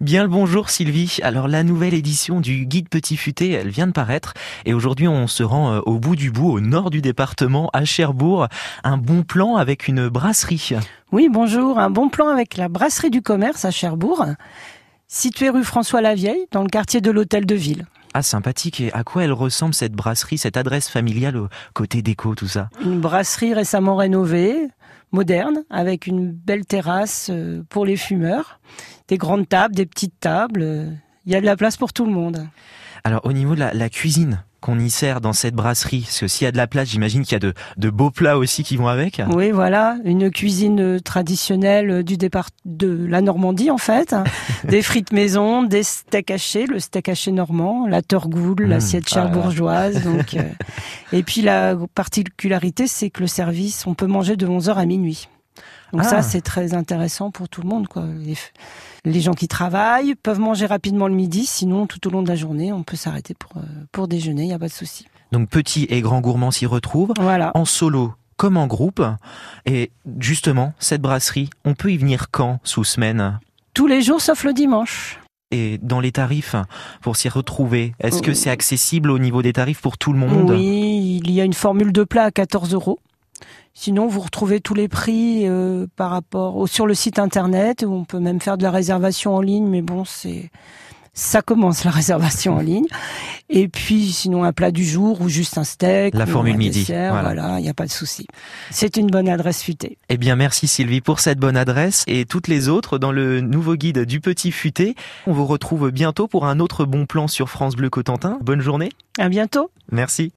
Bien le bonjour Sylvie. Alors la nouvelle édition du guide Petit Futé, elle vient de paraître et aujourd'hui on se rend euh, au bout du bout, au nord du département, à Cherbourg. Un bon plan avec une brasserie. Oui, bonjour. Un bon plan avec la brasserie du commerce à Cherbourg, située rue François Lavieille, dans le quartier de l'Hôtel de Ville. Ah, sympathique. Et à quoi elle ressemble cette brasserie, cette adresse familiale au côté déco, tout ça? Une brasserie récemment rénovée, moderne, avec une belle terrasse euh, pour les fumeurs, des grandes tables, des petites tables. euh, Il y a de la place pour tout le monde. Alors au niveau de la, la cuisine qu'on y sert dans cette brasserie, parce que s'il y a de la place, j'imagine qu'il y a de, de beaux plats aussi qui vont avec. Oui, voilà, une cuisine euh, traditionnelle euh, du départ de la Normandie en fait, des frites maison, des steaks hachés, le steak haché normand, la torgoule, Mmh, l'assiette ah cherbourgeoise. Donc, euh, et puis la particularité, c'est que le service, on peut manger de 11h à minuit. Donc Ah. ça, c'est très intéressant pour tout le monde. Quoi. Les, les gens qui travaillent peuvent manger rapidement le midi, sinon tout au long de la journée, on peut s'arrêter pour, euh, pour déjeuner, il n'y a pas de souci. Donc petits et grands gourmands s'y retrouvent, Voilà. en solo comme en groupe. Et justement, cette brasserie, on peut y venir quand sous semaine? Tous les jours sauf le dimanche. Et dans les tarifs, pour s'y retrouver, est-ce que c'est accessible au niveau des tarifs pour tout le monde? Oui, il y a une formule de plat à 14 euros. Sinon, vous retrouvez tous les prix euh, par rapport au, sur le site internet où on peut même faire de la réservation en ligne, mais bon, c'est ça commence la réservation en ligne. Et puis, sinon, un plat du jour ou juste un steak. La formule un midi, dessert, voilà. Voilà, il n'y a pas de souci. C'est une bonne adresse futée. Eh bien, merci Sylvie pour cette bonne adresse et toutes les autres dans le nouveau guide du Petit Futé. On vous retrouve bientôt pour un autre bon plan sur France Bleu Cotentin. Bonne journée. À bientôt. Merci.